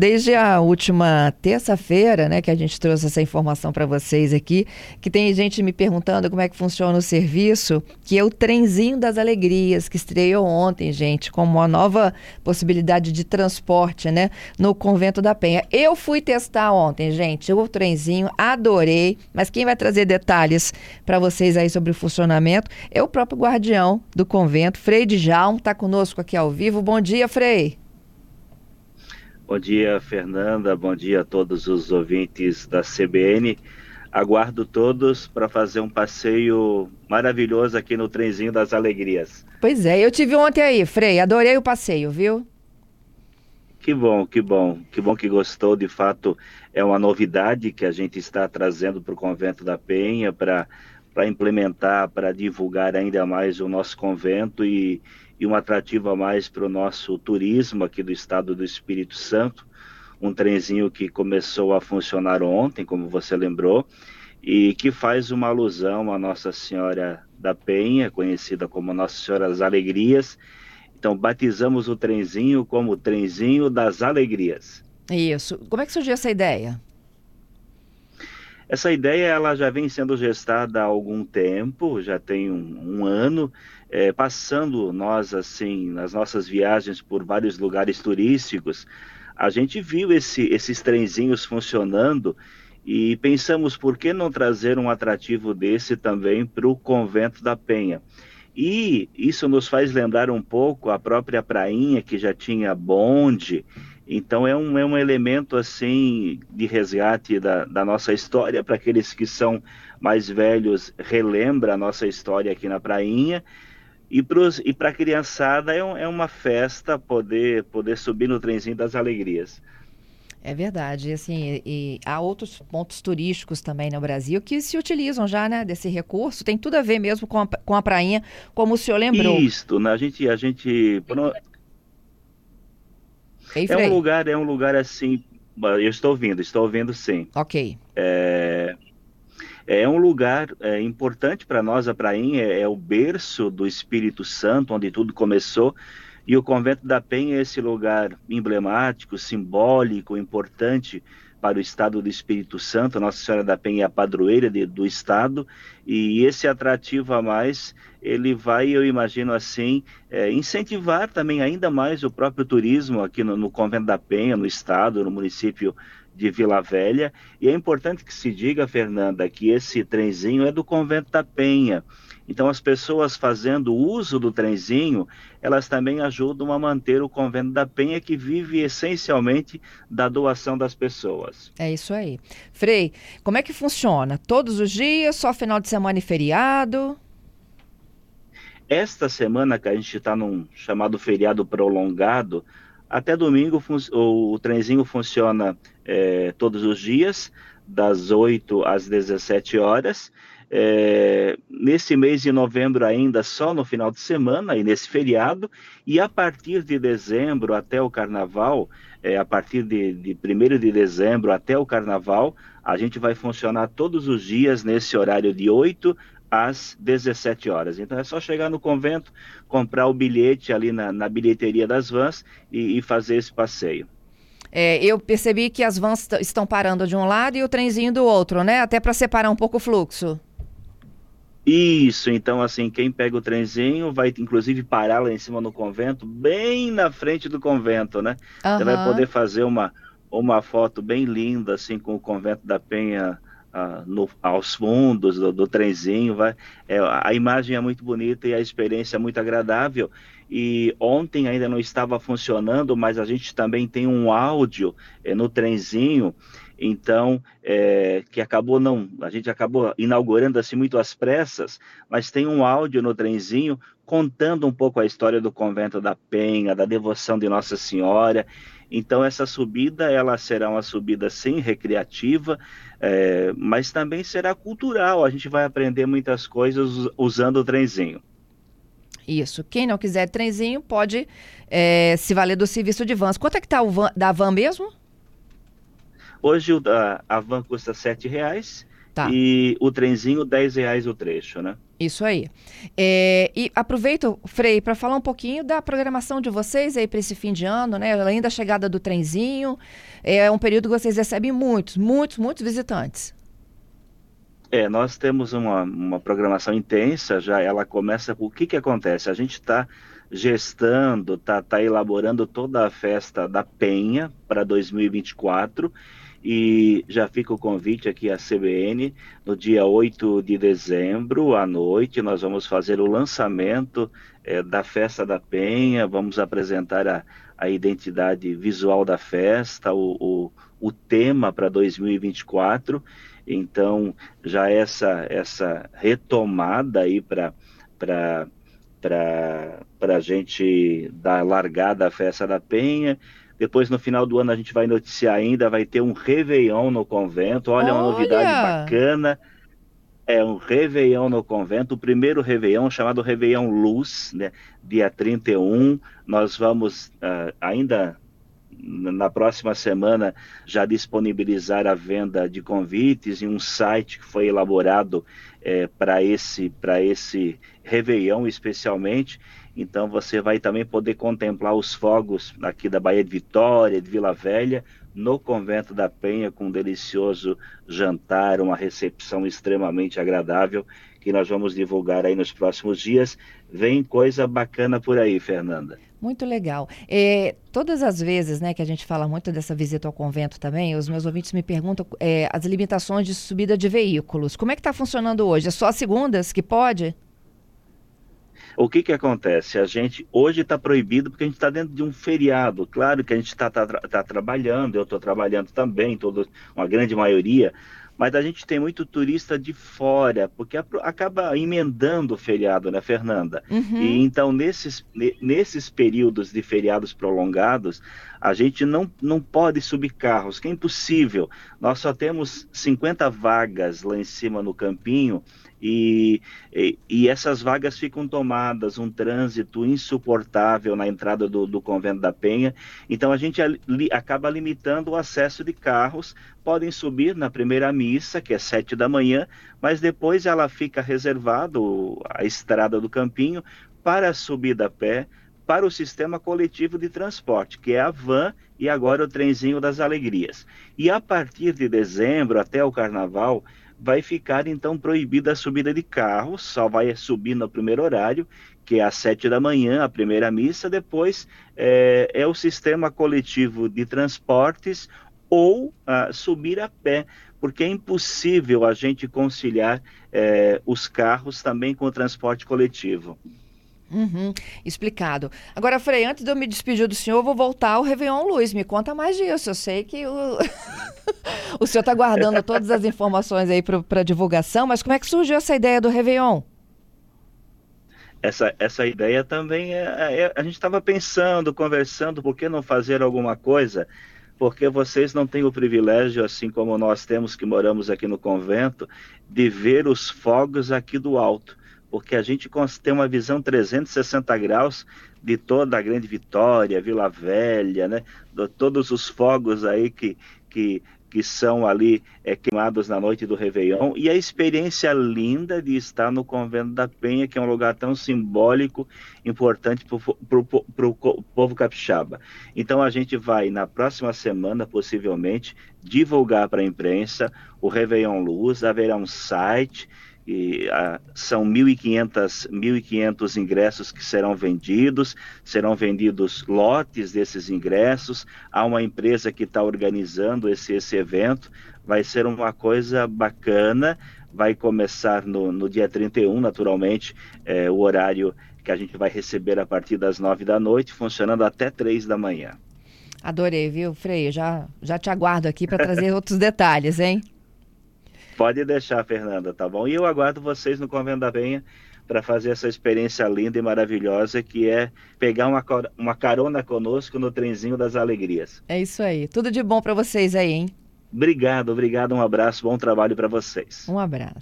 desde a última terça-feira, né, que a gente trouxe essa informação para vocês aqui, que tem gente me perguntando como é que funciona o serviço, que é o Trenzinho das Alegrias, que estreou ontem, gente, como uma nova possibilidade de transporte, né, no Convento da Penha. Eu fui testar ontem, gente, o trenzinho, adorei, mas quem vai trazer detalhes para vocês aí sobre o funcionamento é o próprio guardião do convento, Frei Djalma, está conosco aqui ao vivo. Bom dia, Frei. Bom dia, Fernanda. Bom dia a todos os ouvintes da CBN. Aguardo todos para fazer um passeio maravilhoso aqui no Trenzinho das Alegrias. Pois é, eu tive ontem aí, Frei. Adorei o passeio, viu? Que bom, que bom, que bom que gostou. De fato, é uma novidade que a gente está trazendo para o Convento da Penha para implementar, para divulgar ainda mais o nosso convento e, e um atrativo a mais para o nosso turismo aqui do estado do Espírito Santo. Um trenzinho que começou a funcionar ontem, como você lembrou, e que faz uma alusão à Nossa Senhora da Penha, conhecida como Nossa Senhora das Alegrias. Então, batizamos o trenzinho como o trenzinho das alegrias. Isso. Como é que surgiu essa ideia? Essa ideia ela já vem sendo gestada há algum tempo, já tem um, um ano, é, passando nós assim nas nossas viagens por vários lugares turísticos, a gente viu esse, esses trenzinhos funcionando e pensamos por que não trazer um atrativo desse também para o convento da Penha. E isso nos faz lembrar um pouco a própria prainha que já tinha bonde. Então é um, é um elemento assim de resgate da, da nossa história para aqueles que são mais velhos relembra a nossa história aqui na prainha e para a criançada é, um, é, uma festa poder, poder subir no trenzinho das alegrias. É verdade, assim, e, e há outros pontos turísticos também no Brasil que se utilizam já, né, desse recurso, tem tudo a ver mesmo com a, com a prainha, como o senhor lembrou. Isso, né, a gente, a gente... Ei, é um lugar, é um lugar assim, eu estou ouvindo, estou ouvindo sim. Ok. É, é um lugar é, importante para nós, a Prainha é, é, o berço do Espírito Santo, onde tudo começou, e o Convento da Penha é esse lugar emblemático, simbólico, importante para o Estado do Espírito Santo. Nossa Senhora da Penha é a padroeira de, do Estado, e esse atrativo a mais, ele vai, eu imagino assim, é, incentivar também ainda mais o próprio turismo aqui no, no Convento da Penha, no Estado, no município de Vila Velha. E é importante que se diga, Fernanda, que esse trenzinho é do Convento da Penha. Então, as pessoas fazendo uso do trenzinho, elas também ajudam a manter o Convento da Penha, que vive essencialmente da doação das pessoas. É isso aí. Frei, como é que funciona? Todos os dias, só final de semana e feriado? Esta semana que a gente está num chamado feriado prolongado, até domingo o, o trenzinho funciona é, todos os dias, das 8 às 17 horas. É, nesse mês de novembro ainda só no final de semana e nesse feriado, e a partir de dezembro até o carnaval, é, a partir de, de 1 de dezembro até o carnaval, a gente vai funcionar todos os dias nesse horário de 8 às 17 horas. Então é só chegar no convento, comprar o bilhete ali na, na bilheteria das vans e, e fazer esse passeio. É, eu percebi que as vans estão parando de um lado e o trenzinho do outro, né? Até para separar um pouco o fluxo. Isso, então assim, quem pega o trenzinho vai inclusive parar lá em cima no convento, bem na frente do convento, né? Uhum. Você vai poder fazer uma, uma foto bem linda, assim, com o convento da Penha uh, no, aos fundos do, do trenzinho. Vai, é, a imagem é muito bonita e a experiência é muito agradável. E ontem ainda não estava funcionando, mas a gente também tem um áudio é, no trenzinho então é, que acabou não, a gente acabou inaugurando assim muito às pressas, mas tem um áudio no trenzinho contando um pouco a história do convento da Penha, da devoção de Nossa Senhora. Então essa subida ela será uma subida sim recreativa, é, mas também será cultural. A gente vai aprender muitas coisas usando o trenzinho. Isso. Quem não quiser trenzinho pode é, se valer do serviço de vans. Quanto é que está o van, da van mesmo? Hoje a, a van custa R$ reais Tá. E o trenzinho, 10 reais o trecho, né? Isso aí. É, e aproveito, Frei, para falar um pouquinho da programação de vocês aí para esse fim de ano, né? Além da chegada do trenzinho, é um período que vocês recebem muitos, muitos, muitos visitantes. É, nós temos uma, uma programação intensa, já ela começa com o que que acontece? A gente está gestando, está tá elaborando toda a festa da Penha para 2024 e já fica o convite aqui à CBN, no dia 8 de dezembro, à noite, nós vamos fazer o lançamento é, da Festa da Penha, vamos apresentar a, a identidade visual da festa, o, o, o tema para 2024. Então, já essa, essa retomada aí para para a gente dar largada à Festa da Penha depois, no final do ano, a gente vai noticiar ainda, vai ter um Réveillon no convento. Olha, Olha. uma novidade bacana. É um Réveillon no convento, o primeiro Réveillon, chamado Réveillon Luz, né? dia 31. Nós vamos uh, ainda na próxima semana já disponibilizar a venda de convites em um site que foi elaborado é, para esse para esse Réveillon especialmente então você vai também poder contemplar os fogos aqui da Baía de Vitória, de Vila Velha, no Convento da Penha, com um delicioso jantar, uma recepção extremamente agradável, que nós vamos divulgar aí nos próximos dias. Vem coisa bacana por aí, Fernanda. Muito legal. É, todas as vezes né, que a gente fala muito dessa visita ao convento também, os meus ouvintes me perguntam é, as limitações de subida de veículos. Como é que está funcionando hoje? É só as segundas que pode? O que que acontece? A gente hoje está proibido porque a gente está dentro de um feriado. Claro que a gente está tá, tá trabalhando, eu estou trabalhando também, todo, uma grande maioria, mas a gente tem muito turista de fora, porque acaba emendando o feriado, né, Fernanda? Uhum. E então, nesses, nesses períodos de feriados prolongados, a gente não, não pode subir carros, que é impossível. Nós só temos 50 vagas lá em cima no campinho e, e, e, essas vagas ficam tomadas, um trânsito insuportável na entrada do, do Convento da Penha. Então a gente ali, acaba limitando o acesso de carros. Podem subir na primeira missa, que é sete da manhã, mas depois ela fica reservado a estrada do Campinho para subir da pé para o sistema coletivo de transporte, que é a van e agora o trenzinho das alegrias. E a partir de dezembro até o carnaval, vai ficar então proibida a subida de carros, só vai subir no primeiro horário, que é às sete da manhã, a primeira missa, depois é, é o sistema coletivo de transportes ou ah, subir a pé, porque é impossível a gente conciliar é, os carros também com o transporte coletivo. Uhum, explicado. Agora, Frei, antes de eu me despedir do senhor, eu vou voltar ao Réveillon Luiz. Me conta mais disso. Eu sei que o, o senhor está guardando todas as informações aí para divulgação, mas como é que surgiu essa ideia do Réveillon? Essa, essa ideia também é, é a gente estava pensando, conversando, por que não fazer alguma coisa? Porque vocês não têm o privilégio, assim como nós temos que moramos aqui no convento, de ver os fogos aqui do alto porque a gente tem uma visão 360 graus de toda a Grande Vitória, Vila Velha, né? De todos os fogos aí que, que, que são ali é, queimados na noite do Réveillon, e a experiência linda de estar no Convento da Penha, que é um lugar tão simbólico, importante para o povo capixaba. Então a gente vai, na próxima semana, possivelmente, divulgar para a imprensa o Réveillon Luz, haverá um site, e, ah, são 1.500 ingressos que serão vendidos, serão vendidos lotes desses ingressos. Há uma empresa que está organizando esse, esse evento, vai ser uma coisa bacana. Vai começar no, no dia 31, naturalmente, é, o horário que a gente vai receber a partir das 9 da noite, funcionando até 3 da manhã. Adorei, viu, Frei? Já, já te aguardo aqui para trazer outros detalhes, hein? Pode deixar, Fernanda, tá bom? E eu aguardo vocês no Convento da Penha para fazer essa experiência linda e maravilhosa que é pegar uma, uma carona conosco no trenzinho das alegrias. É isso aí. Tudo de bom para vocês aí, hein? Obrigado, obrigado. Um abraço, bom trabalho para vocês. Um abraço.